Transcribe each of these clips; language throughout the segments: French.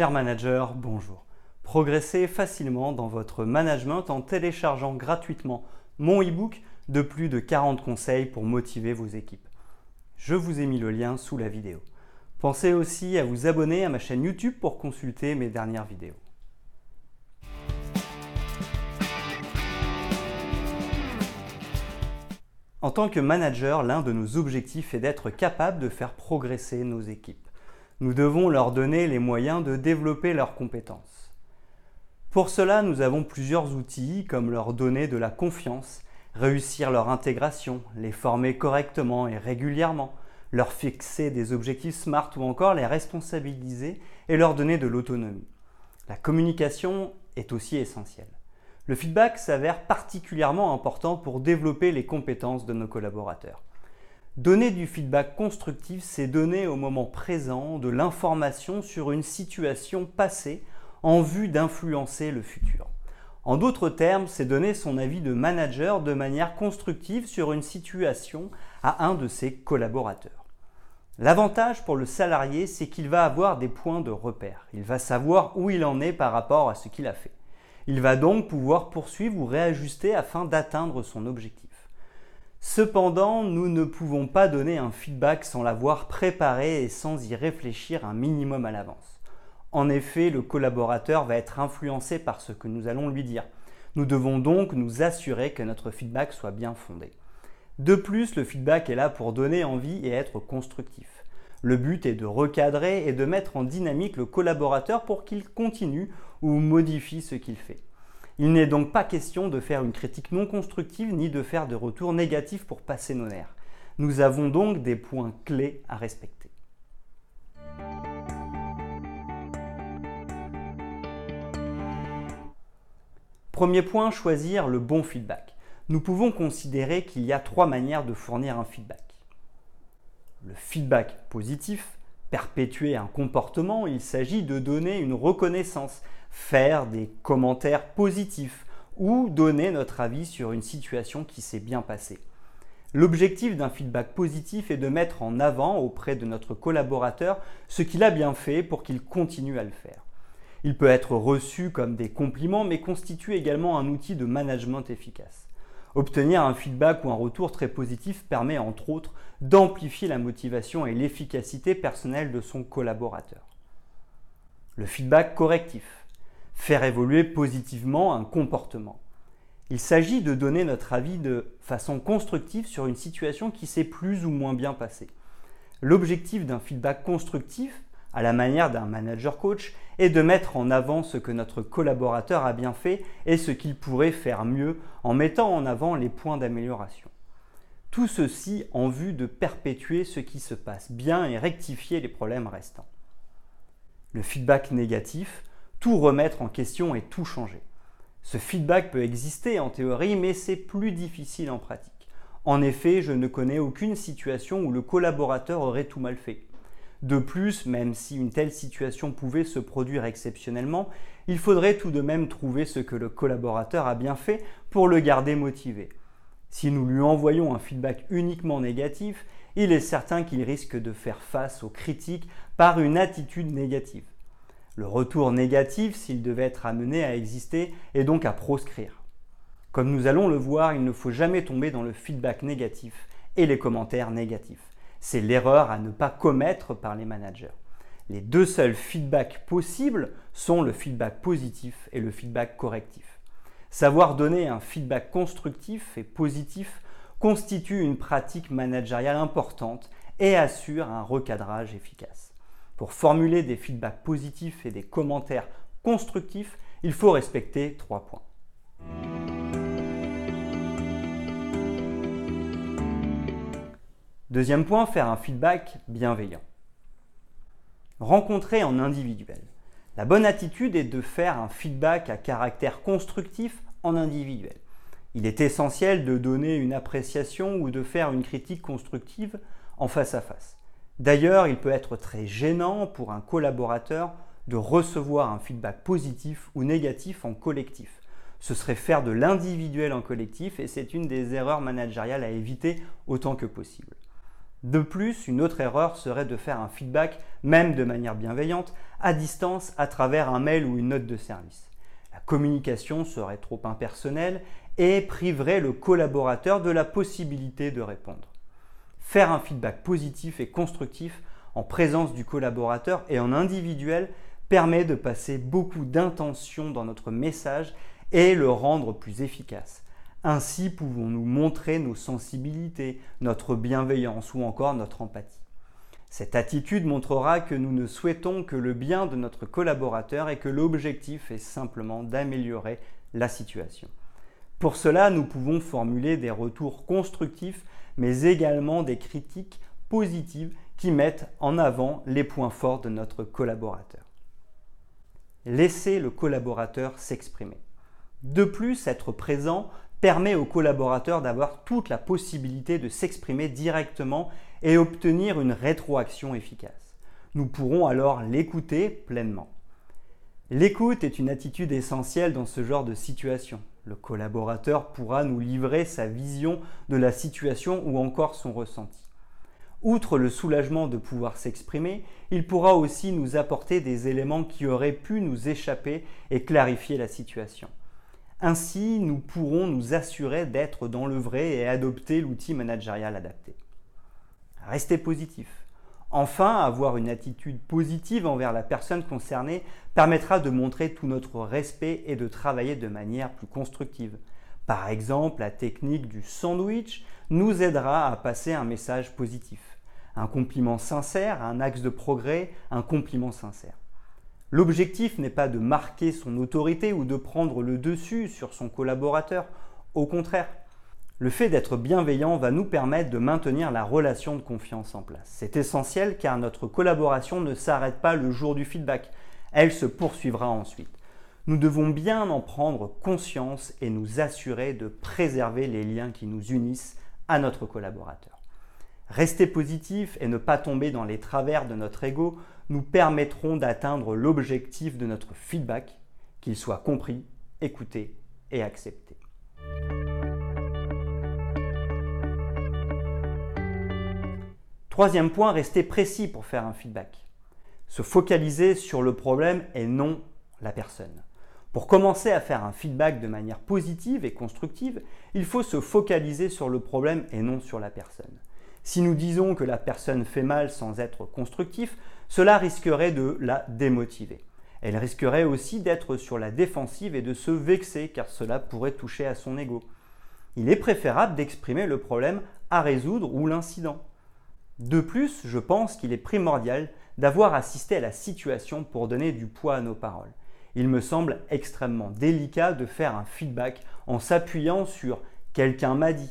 Cher manager, bonjour. Progressez facilement dans votre management en téléchargeant gratuitement mon e-book de plus de 40 conseils pour motiver vos équipes. Je vous ai mis le lien sous la vidéo. Pensez aussi à vous abonner à ma chaîne YouTube pour consulter mes dernières vidéos. En tant que manager, l'un de nos objectifs est d'être capable de faire progresser nos équipes nous devons leur donner les moyens de développer leurs compétences. Pour cela, nous avons plusieurs outils comme leur donner de la confiance, réussir leur intégration, les former correctement et régulièrement, leur fixer des objectifs SMART ou encore les responsabiliser et leur donner de l'autonomie. La communication est aussi essentielle. Le feedback s'avère particulièrement important pour développer les compétences de nos collaborateurs. Donner du feedback constructif, c'est donner au moment présent de l'information sur une situation passée en vue d'influencer le futur. En d'autres termes, c'est donner son avis de manager de manière constructive sur une situation à un de ses collaborateurs. L'avantage pour le salarié, c'est qu'il va avoir des points de repère. Il va savoir où il en est par rapport à ce qu'il a fait. Il va donc pouvoir poursuivre ou réajuster afin d'atteindre son objectif. Cependant, nous ne pouvons pas donner un feedback sans l'avoir préparé et sans y réfléchir un minimum à l'avance. En effet, le collaborateur va être influencé par ce que nous allons lui dire. Nous devons donc nous assurer que notre feedback soit bien fondé. De plus, le feedback est là pour donner envie et être constructif. Le but est de recadrer et de mettre en dynamique le collaborateur pour qu'il continue ou modifie ce qu'il fait. Il n'est donc pas question de faire une critique non constructive ni de faire de retours négatifs pour passer nos nerfs. Nous avons donc des points clés à respecter. Premier point, choisir le bon feedback. Nous pouvons considérer qu'il y a trois manières de fournir un feedback. Le feedback positif, perpétuer un comportement, il s'agit de donner une reconnaissance, faire des commentaires positifs ou donner notre avis sur une situation qui s'est bien passée. L'objectif d'un feedback positif est de mettre en avant auprès de notre collaborateur ce qu'il a bien fait pour qu'il continue à le faire. Il peut être reçu comme des compliments mais constitue également un outil de management efficace. Obtenir un feedback ou un retour très positif permet entre autres d'amplifier la motivation et l'efficacité personnelle de son collaborateur. Le feedback correctif faire évoluer positivement un comportement. Il s'agit de donner notre avis de façon constructive sur une situation qui s'est plus ou moins bien passée. L'objectif d'un feedback constructif, à la manière d'un manager coach, est de mettre en avant ce que notre collaborateur a bien fait et ce qu'il pourrait faire mieux en mettant en avant les points d'amélioration. Tout ceci en vue de perpétuer ce qui se passe bien et rectifier les problèmes restants. Le feedback négatif, tout remettre en question et tout changer. Ce feedback peut exister en théorie, mais c'est plus difficile en pratique. En effet, je ne connais aucune situation où le collaborateur aurait tout mal fait. De plus, même si une telle situation pouvait se produire exceptionnellement, il faudrait tout de même trouver ce que le collaborateur a bien fait pour le garder motivé. Si nous lui envoyons un feedback uniquement négatif, il est certain qu'il risque de faire face aux critiques par une attitude négative. Le retour négatif, s'il devait être amené à exister, est donc à proscrire. Comme nous allons le voir, il ne faut jamais tomber dans le feedback négatif et les commentaires négatifs. C'est l'erreur à ne pas commettre par les managers. Les deux seuls feedbacks possibles sont le feedback positif et le feedback correctif. Savoir donner un feedback constructif et positif constitue une pratique managériale importante et assure un recadrage efficace. Pour formuler des feedbacks positifs et des commentaires constructifs, il faut respecter trois points. Deuxième point, faire un feedback bienveillant. Rencontrer en individuel. La bonne attitude est de faire un feedback à caractère constructif en individuel. Il est essentiel de donner une appréciation ou de faire une critique constructive en face à face. D'ailleurs, il peut être très gênant pour un collaborateur de recevoir un feedback positif ou négatif en collectif. Ce serait faire de l'individuel en collectif et c'est une des erreurs managériales à éviter autant que possible. De plus, une autre erreur serait de faire un feedback, même de manière bienveillante, à distance à travers un mail ou une note de service. La communication serait trop impersonnelle et priverait le collaborateur de la possibilité de répondre. Faire un feedback positif et constructif en présence du collaborateur et en individuel permet de passer beaucoup d'intention dans notre message et le rendre plus efficace. Ainsi pouvons-nous montrer nos sensibilités, notre bienveillance ou encore notre empathie. Cette attitude montrera que nous ne souhaitons que le bien de notre collaborateur et que l'objectif est simplement d'améliorer la situation. Pour cela, nous pouvons formuler des retours constructifs, mais également des critiques positives qui mettent en avant les points forts de notre collaborateur. Laissez le collaborateur s'exprimer. De plus, être présent permet aux collaborateurs d'avoir toute la possibilité de s'exprimer directement et obtenir une rétroaction efficace. Nous pourrons alors l'écouter pleinement. L'écoute est une attitude essentielle dans ce genre de situation. Le collaborateur pourra nous livrer sa vision de la situation ou encore son ressenti. Outre le soulagement de pouvoir s'exprimer, il pourra aussi nous apporter des éléments qui auraient pu nous échapper et clarifier la situation. Ainsi, nous pourrons nous assurer d'être dans le vrai et adopter l'outil managérial adapté. Restez positif. Enfin, avoir une attitude positive envers la personne concernée permettra de montrer tout notre respect et de travailler de manière plus constructive. Par exemple, la technique du sandwich nous aidera à passer un message positif. Un compliment sincère, un axe de progrès, un compliment sincère. L'objectif n'est pas de marquer son autorité ou de prendre le dessus sur son collaborateur. Au contraire, le fait d'être bienveillant va nous permettre de maintenir la relation de confiance en place. C'est essentiel car notre collaboration ne s'arrête pas le jour du feedback, elle se poursuivra ensuite. Nous devons bien en prendre conscience et nous assurer de préserver les liens qui nous unissent à notre collaborateur. Rester positif et ne pas tomber dans les travers de notre ego nous permettront d'atteindre l'objectif de notre feedback, qu'il soit compris, écouté et accepté. Troisième point, rester précis pour faire un feedback. Se focaliser sur le problème et non la personne. Pour commencer à faire un feedback de manière positive et constructive, il faut se focaliser sur le problème et non sur la personne. Si nous disons que la personne fait mal sans être constructif, cela risquerait de la démotiver. Elle risquerait aussi d'être sur la défensive et de se vexer car cela pourrait toucher à son ego. Il est préférable d'exprimer le problème à résoudre ou l'incident. De plus, je pense qu'il est primordial d'avoir assisté à la situation pour donner du poids à nos paroles. Il me semble extrêmement délicat de faire un feedback en s'appuyant sur quelqu'un m'a dit,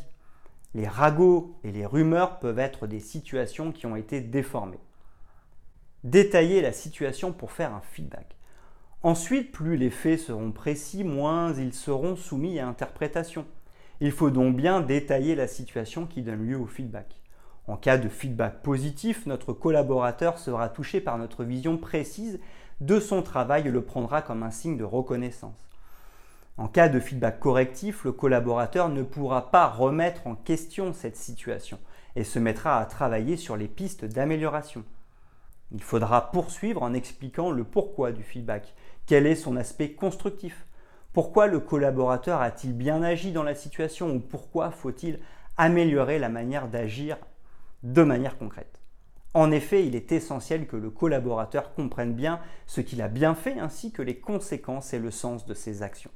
les ragots et les rumeurs peuvent être des situations qui ont été déformées. Détailler la situation pour faire un feedback. Ensuite, plus les faits seront précis, moins ils seront soumis à interprétation. Il faut donc bien détailler la situation qui donne lieu au feedback. En cas de feedback positif, notre collaborateur sera touché par notre vision précise de son travail et le prendra comme un signe de reconnaissance. En cas de feedback correctif, le collaborateur ne pourra pas remettre en question cette situation et se mettra à travailler sur les pistes d'amélioration. Il faudra poursuivre en expliquant le pourquoi du feedback, quel est son aspect constructif, pourquoi le collaborateur a-t-il bien agi dans la situation ou pourquoi faut-il améliorer la manière d'agir de manière concrète. En effet, il est essentiel que le collaborateur comprenne bien ce qu'il a bien fait ainsi que les conséquences et le sens de ses actions.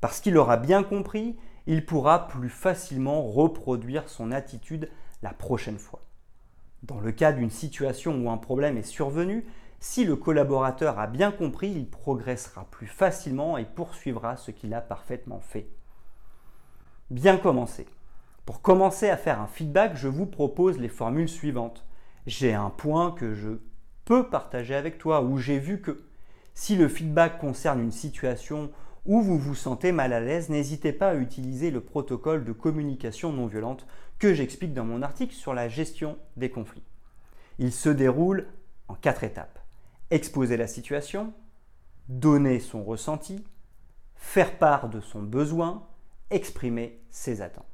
Parce qu'il aura bien compris, il pourra plus facilement reproduire son attitude la prochaine fois. Dans le cas d'une situation où un problème est survenu, si le collaborateur a bien compris, il progressera plus facilement et poursuivra ce qu'il a parfaitement fait. Bien commencer. Pour commencer à faire un feedback, je vous propose les formules suivantes. J'ai un point que je peux partager avec toi ou j'ai vu que. Si le feedback concerne une situation ou vous vous sentez mal à l'aise, n'hésitez pas à utiliser le protocole de communication non violente que j'explique dans mon article sur la gestion des conflits. Il se déroule en quatre étapes. Exposer la situation, donner son ressenti, faire part de son besoin, exprimer ses attentes.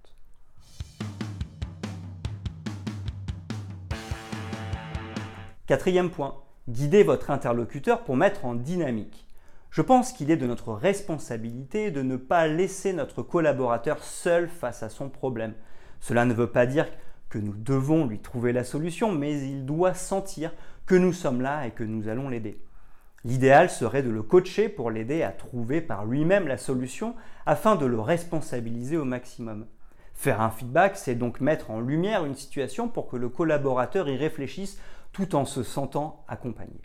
Quatrième point, guidez votre interlocuteur pour mettre en dynamique. Je pense qu'il est de notre responsabilité de ne pas laisser notre collaborateur seul face à son problème. Cela ne veut pas dire que nous devons lui trouver la solution, mais il doit sentir que nous sommes là et que nous allons l'aider. L'idéal serait de le coacher pour l'aider à trouver par lui-même la solution afin de le responsabiliser au maximum. Faire un feedback, c'est donc mettre en lumière une situation pour que le collaborateur y réfléchisse tout en se sentant accompagné.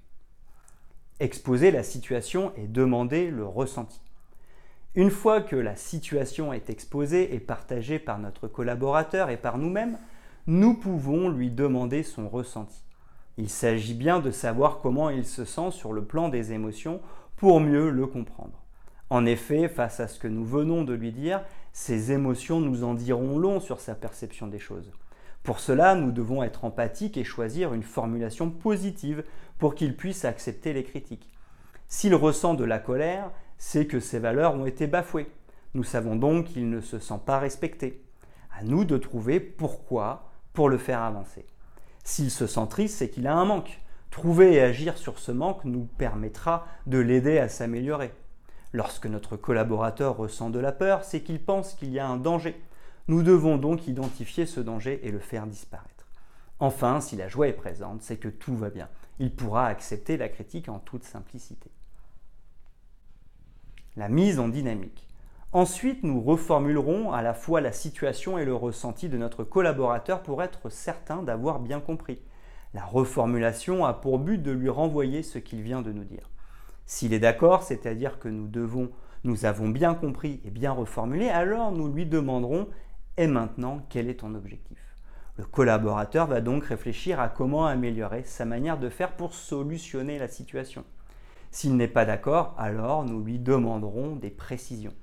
Exposer la situation et demander le ressenti. Une fois que la situation est exposée et partagée par notre collaborateur et par nous-mêmes, nous pouvons lui demander son ressenti. Il s'agit bien de savoir comment il se sent sur le plan des émotions pour mieux le comprendre. En effet, face à ce que nous venons de lui dire, ses émotions nous en diront long sur sa perception des choses. Pour cela, nous devons être empathiques et choisir une formulation positive pour qu'il puisse accepter les critiques. S'il ressent de la colère, c'est que ses valeurs ont été bafouées. Nous savons donc qu'il ne se sent pas respecté. À nous de trouver pourquoi pour le faire avancer. S'il se sent triste, c'est qu'il a un manque. Trouver et agir sur ce manque nous permettra de l'aider à s'améliorer. Lorsque notre collaborateur ressent de la peur, c'est qu'il pense qu'il y a un danger. Nous devons donc identifier ce danger et le faire disparaître. Enfin, si la joie est présente, c'est que tout va bien. Il pourra accepter la critique en toute simplicité. La mise en dynamique. Ensuite, nous reformulerons à la fois la situation et le ressenti de notre collaborateur pour être certain d'avoir bien compris. La reformulation a pour but de lui renvoyer ce qu'il vient de nous dire. S'il est d'accord, c'est-à-dire que nous devons, nous avons bien compris et bien reformulé, alors nous lui demanderons et maintenant quel est ton objectif? Le collaborateur va donc réfléchir à comment améliorer sa manière de faire pour solutionner la situation. S'il n'est pas d'accord, alors nous lui demanderons des précisions.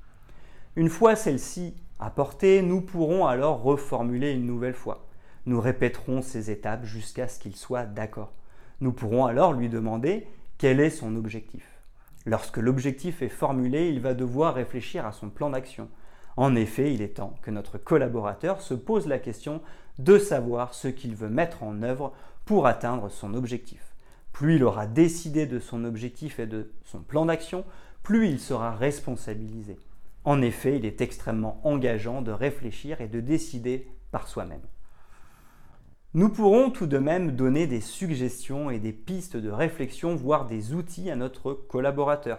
Une fois celle-ci apportée, nous pourrons alors reformuler une nouvelle fois. Nous répéterons ces étapes jusqu'à ce qu'il soit d'accord. Nous pourrons alors lui demander quel est son objectif. Lorsque l'objectif est formulé, il va devoir réfléchir à son plan d'action. En effet, il est temps que notre collaborateur se pose la question de savoir ce qu'il veut mettre en œuvre pour atteindre son objectif. Plus il aura décidé de son objectif et de son plan d'action, plus il sera responsabilisé. En effet, il est extrêmement engageant de réfléchir et de décider par soi-même. Nous pourrons tout de même donner des suggestions et des pistes de réflexion, voire des outils à notre collaborateur.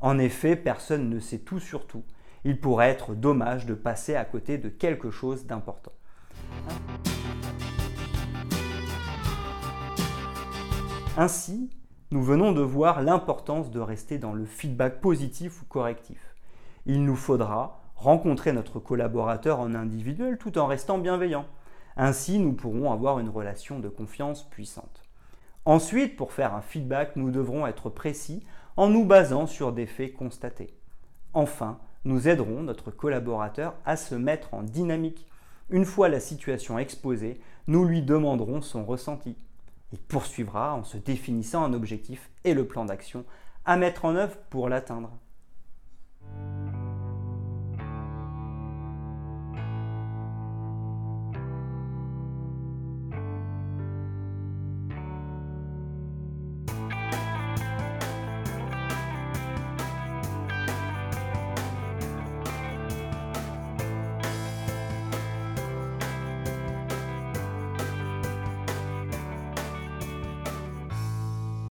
En effet, personne ne sait tout sur tout. Il pourrait être dommage de passer à côté de quelque chose d'important. Ainsi, nous venons de voir l'importance de rester dans le feedback positif ou correctif il nous faudra rencontrer notre collaborateur en individuel tout en restant bienveillant. Ainsi, nous pourrons avoir une relation de confiance puissante. Ensuite, pour faire un feedback, nous devrons être précis en nous basant sur des faits constatés. Enfin, nous aiderons notre collaborateur à se mettre en dynamique. Une fois la situation exposée, nous lui demanderons son ressenti. Il poursuivra en se définissant un objectif et le plan d'action à mettre en œuvre pour l'atteindre.